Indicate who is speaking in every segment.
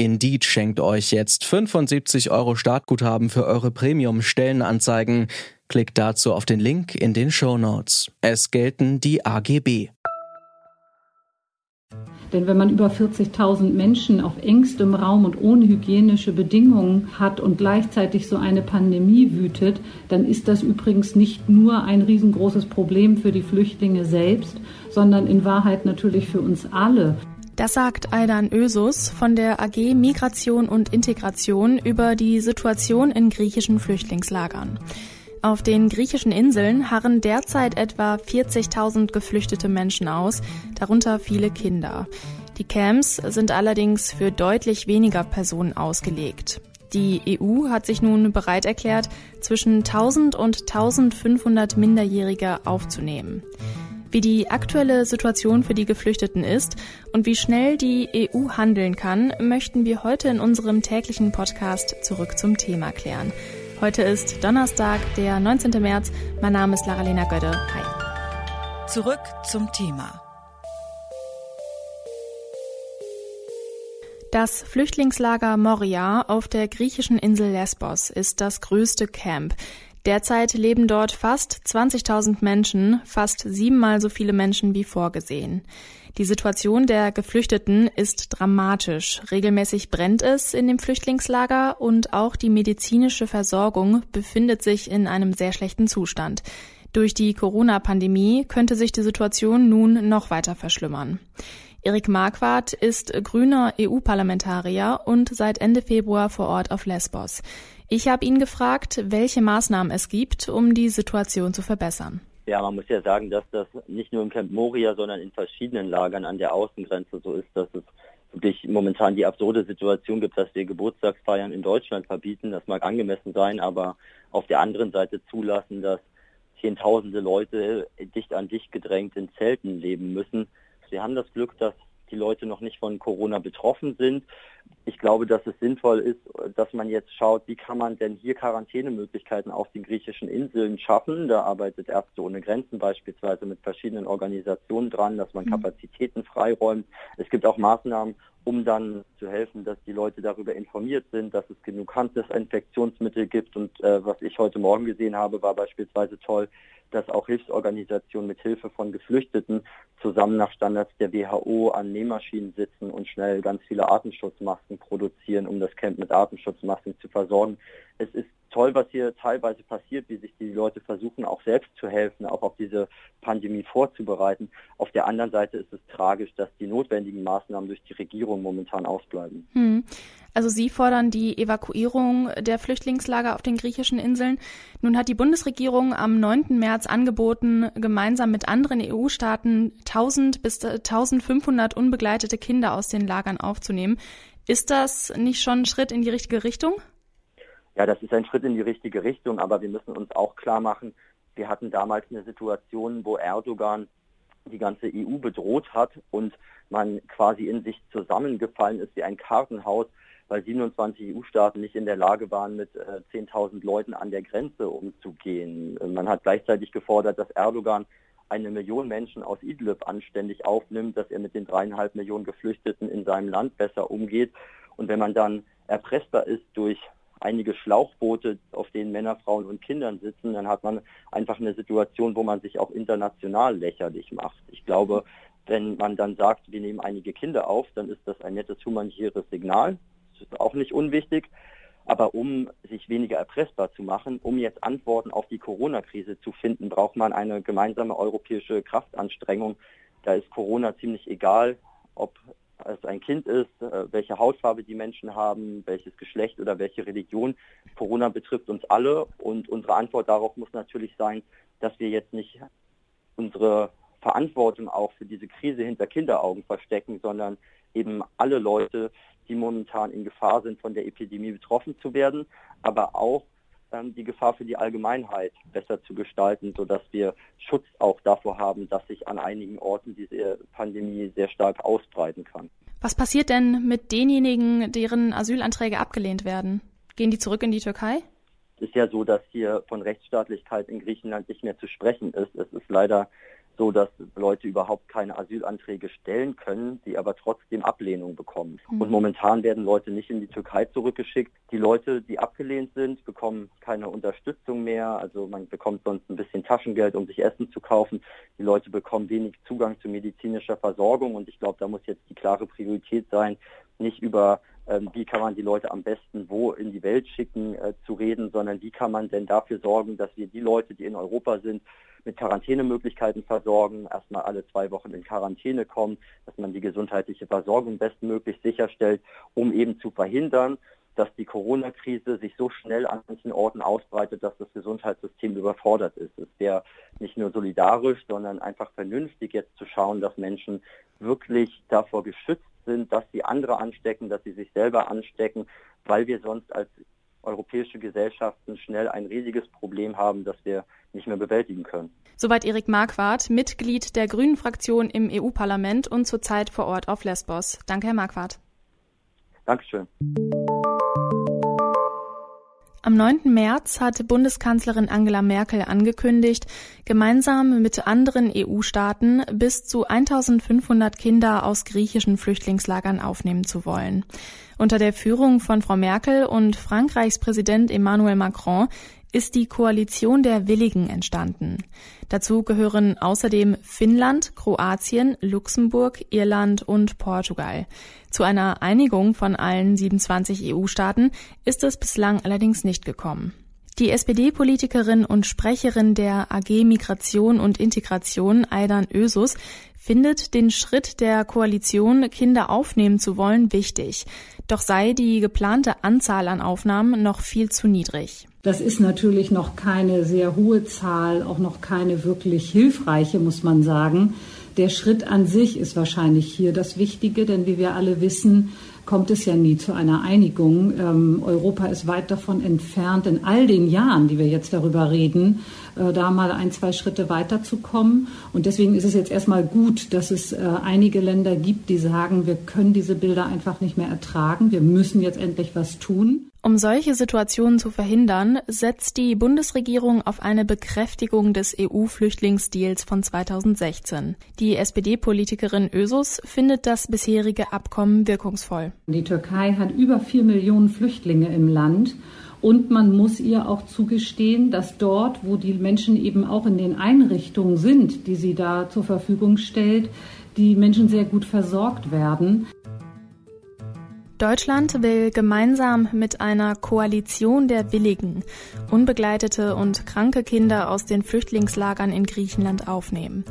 Speaker 1: Indeed schenkt euch jetzt 75 Euro Startguthaben für eure Premium-Stellenanzeigen. Klickt dazu auf den Link in den Show Notes. Es gelten die AGB.
Speaker 2: Denn wenn man über 40.000 Menschen auf engstem Raum und ohne hygienische Bedingungen hat und gleichzeitig so eine Pandemie wütet, dann ist das übrigens nicht nur ein riesengroßes Problem für die Flüchtlinge selbst, sondern in Wahrheit natürlich für uns alle.
Speaker 3: Das sagt Aydan Ösus von der AG Migration und Integration über die Situation in griechischen Flüchtlingslagern. Auf den griechischen Inseln harren derzeit etwa 40.000 geflüchtete Menschen aus, darunter viele Kinder. Die Camps sind allerdings für deutlich weniger Personen ausgelegt. Die EU hat sich nun bereit erklärt, zwischen 1000 und 1500 Minderjährige aufzunehmen. Wie die aktuelle Situation für die Geflüchteten ist und wie schnell die EU handeln kann, möchten wir heute in unserem täglichen Podcast zurück zum Thema klären. Heute ist Donnerstag, der 19. März. Mein Name ist Lara-Lena Gödde. Hi.
Speaker 4: Zurück zum Thema.
Speaker 3: Das Flüchtlingslager Moria auf der griechischen Insel Lesbos ist das größte Camp. Derzeit leben dort fast 20.000 Menschen, fast siebenmal so viele Menschen wie vorgesehen. Die Situation der Geflüchteten ist dramatisch. Regelmäßig brennt es in dem Flüchtlingslager und auch die medizinische Versorgung befindet sich in einem sehr schlechten Zustand. Durch die Corona-Pandemie könnte sich die Situation nun noch weiter verschlimmern. Erik Marquardt ist grüner EU-Parlamentarier und seit Ende Februar vor Ort auf Lesbos. Ich habe ihn gefragt, welche Maßnahmen es gibt, um die Situation zu verbessern.
Speaker 5: Ja, man muss ja sagen, dass das nicht nur im Camp Moria, sondern in verschiedenen Lagern an der Außengrenze so ist, dass es wirklich momentan die absurde Situation gibt, dass wir Geburtstagsfeiern in Deutschland verbieten. Das mag angemessen sein, aber auf der anderen Seite zulassen, dass Zehntausende Leute dicht an dicht gedrängt in Zelten leben müssen. Wir haben das Glück, dass die Leute noch nicht von Corona betroffen sind. Ich glaube, dass es sinnvoll ist, dass man jetzt schaut, wie kann man denn hier Quarantänemöglichkeiten auf den griechischen Inseln schaffen. Da arbeitet Ärzte ohne Grenzen beispielsweise mit verschiedenen Organisationen dran, dass man mhm. Kapazitäten freiräumt. Es gibt auch Maßnahmen, um dann zu helfen, dass die Leute darüber informiert sind, dass es genug Handdesinfektionsmittel gibt. Und äh, was ich heute Morgen gesehen habe, war beispielsweise toll, dass auch Hilfsorganisationen mit Hilfe von Geflüchteten zusammen nach Standards der WHO an Nähmaschinen sitzen und schnell ganz viele Atemschutzmasken produzieren, um das Camp mit Atemschutzmasken zu versorgen. Es ist toll, was hier teilweise passiert, wie sich die Leute versuchen, auch selbst zu helfen, auch auf diese Pandemie vorzubereiten. Auf der anderen Seite ist es tragisch, dass die notwendigen Maßnahmen durch die Regierung momentan ausbleiben.
Speaker 3: Hm. Also Sie fordern die Evakuierung der Flüchtlingslager auf den griechischen Inseln. Nun hat die Bundesregierung am 9. März angeboten, gemeinsam mit anderen EU-Staaten 1000 bis 1500 unbegleitete Kinder aus den Lagern aufzunehmen. Ist das nicht schon ein Schritt in die richtige Richtung?
Speaker 5: Ja, das ist ein Schritt in die richtige Richtung, aber wir müssen uns auch klar machen, wir hatten damals eine Situation, wo Erdogan die ganze EU bedroht hat und man quasi in sich zusammengefallen ist wie ein Kartenhaus, weil 27 EU-Staaten nicht in der Lage waren, mit äh, 10.000 Leuten an der Grenze umzugehen. Man hat gleichzeitig gefordert, dass Erdogan eine Million Menschen aus Idlib anständig aufnimmt, dass er mit den dreieinhalb Millionen Geflüchteten in seinem Land besser umgeht. Und wenn man dann erpressbar ist durch einige Schlauchboote, auf denen Männer, Frauen und Kindern sitzen, dann hat man einfach eine Situation, wo man sich auch international lächerlich macht. Ich glaube, wenn man dann sagt, wir nehmen einige Kinder auf, dann ist das ein nettes humanitäres Signal. Das ist auch nicht unwichtig. Aber um sich weniger erpressbar zu machen, um jetzt Antworten auf die Corona-Krise zu finden, braucht man eine gemeinsame europäische Kraftanstrengung. Da ist Corona ziemlich egal, ob es ein Kind ist, äh, welche Hautfarbe die Menschen haben, welches Geschlecht oder welche Religion. Corona betrifft uns alle und unsere Antwort darauf muss natürlich sein, dass wir jetzt nicht unsere Verantwortung auch für diese Krise hinter Kinderaugen verstecken, sondern eben alle Leute, die momentan in Gefahr sind, von der Epidemie betroffen zu werden, aber auch ähm, die Gefahr für die Allgemeinheit besser zu gestalten, sodass wir Schutz auch davor haben, dass sich an einigen Orten diese Pandemie sehr stark ausbreiten kann.
Speaker 3: Was passiert denn mit denjenigen, deren Asylanträge abgelehnt werden? Gehen die zurück in die Türkei?
Speaker 5: Es ist ja so, dass hier von Rechtsstaatlichkeit in Griechenland nicht mehr zu sprechen ist. Es ist leider so, dass Leute überhaupt keine Asylanträge stellen können, die aber trotzdem Ablehnung bekommen. Mhm. Und momentan werden Leute nicht in die Türkei zurückgeschickt. Die Leute, die abgelehnt sind, bekommen keine Unterstützung mehr. Also man bekommt sonst ein bisschen Taschengeld, um sich Essen zu kaufen. Die Leute bekommen wenig Zugang zu medizinischer Versorgung. Und ich glaube, da muss jetzt die klare Priorität sein, nicht über wie kann man die Leute am besten wo in die Welt schicken äh, zu reden, sondern wie kann man denn dafür sorgen, dass wir die Leute, die in Europa sind, mit Quarantänemöglichkeiten versorgen, erstmal alle zwei Wochen in Quarantäne kommen, dass man die gesundheitliche Versorgung bestmöglich sicherstellt, um eben zu verhindern, dass die Corona-Krise sich so schnell an manchen Orten ausbreitet, dass das Gesundheitssystem überfordert ist. Es wäre nicht nur solidarisch, sondern einfach vernünftig jetzt zu schauen, dass Menschen wirklich davor geschützt sind, dass sie andere anstecken, dass sie sich selber anstecken, weil wir sonst als europäische Gesellschaften schnell ein riesiges Problem haben, das wir nicht mehr bewältigen können.
Speaker 3: Soweit Erik Marquardt, Mitglied der Grünen Fraktion im EU-Parlament und zurzeit vor Ort auf Lesbos. Danke, Herr Marquardt.
Speaker 5: Dankeschön.
Speaker 3: Am 9. März hat Bundeskanzlerin Angela Merkel angekündigt, gemeinsam mit anderen EU-Staaten bis zu 1500 Kinder aus griechischen Flüchtlingslagern aufnehmen zu wollen. Unter der Führung von Frau Merkel und Frankreichs Präsident Emmanuel Macron ist die Koalition der Willigen entstanden. Dazu gehören außerdem Finnland, Kroatien, Luxemburg, Irland und Portugal. Zu einer Einigung von allen 27 EU-Staaten ist es bislang allerdings nicht gekommen. Die SPD-Politikerin und Sprecherin der AG Migration und Integration, Aidan Ösus, findet den Schritt der Koalition, Kinder aufnehmen zu wollen, wichtig. Doch sei die geplante Anzahl an Aufnahmen noch viel zu niedrig.
Speaker 2: Das ist natürlich noch keine sehr hohe Zahl, auch noch keine wirklich hilfreiche, muss man sagen. Der Schritt an sich ist wahrscheinlich hier das Wichtige, denn wie wir alle wissen, kommt es ja nie zu einer Einigung. Ähm, Europa ist weit davon entfernt, in all den Jahren, die wir jetzt darüber reden, äh, da mal ein, zwei Schritte weiterzukommen. Und deswegen ist es jetzt erstmal gut, dass es äh, einige Länder gibt, die sagen, wir können diese Bilder einfach nicht mehr ertragen. Wir müssen jetzt endlich was tun.
Speaker 3: Um solche Situationen zu verhindern, setzt die Bundesregierung auf eine Bekräftigung des EU-Flüchtlingsdeals von 2016. Die SPD-Politikerin Ösus findet das bisherige Abkommen wirkungsvoll.
Speaker 2: Die Türkei hat über vier Millionen Flüchtlinge im Land. Und man muss ihr auch zugestehen, dass dort, wo die Menschen eben auch in den Einrichtungen sind, die sie da zur Verfügung stellt, die Menschen sehr gut versorgt werden.
Speaker 3: Deutschland will gemeinsam mit einer Koalition der Willigen unbegleitete und kranke Kinder aus den Flüchtlingslagern in Griechenland aufnehmen.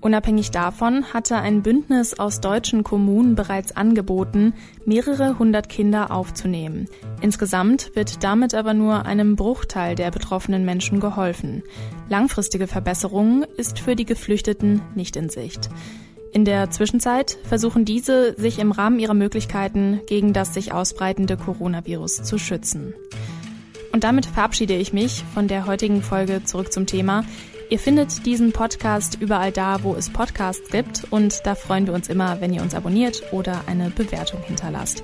Speaker 3: Unabhängig davon hatte ein Bündnis aus deutschen Kommunen bereits angeboten, mehrere hundert Kinder aufzunehmen. Insgesamt wird damit aber nur einem Bruchteil der betroffenen Menschen geholfen. Langfristige Verbesserungen ist für die Geflüchteten nicht in Sicht. In der Zwischenzeit versuchen diese, sich im Rahmen ihrer Möglichkeiten gegen das sich ausbreitende Coronavirus zu schützen. Und damit verabschiede ich mich von der heutigen Folge zurück zum Thema. Ihr findet diesen Podcast überall da, wo es Podcasts gibt und da freuen wir uns immer, wenn ihr uns abonniert oder eine Bewertung hinterlasst.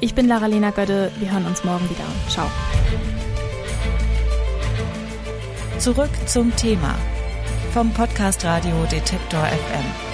Speaker 3: Ich bin Lara-Lena Gödde, wir hören uns morgen wieder. Ciao.
Speaker 4: Zurück zum Thema vom Podcast Radio Detektor FM.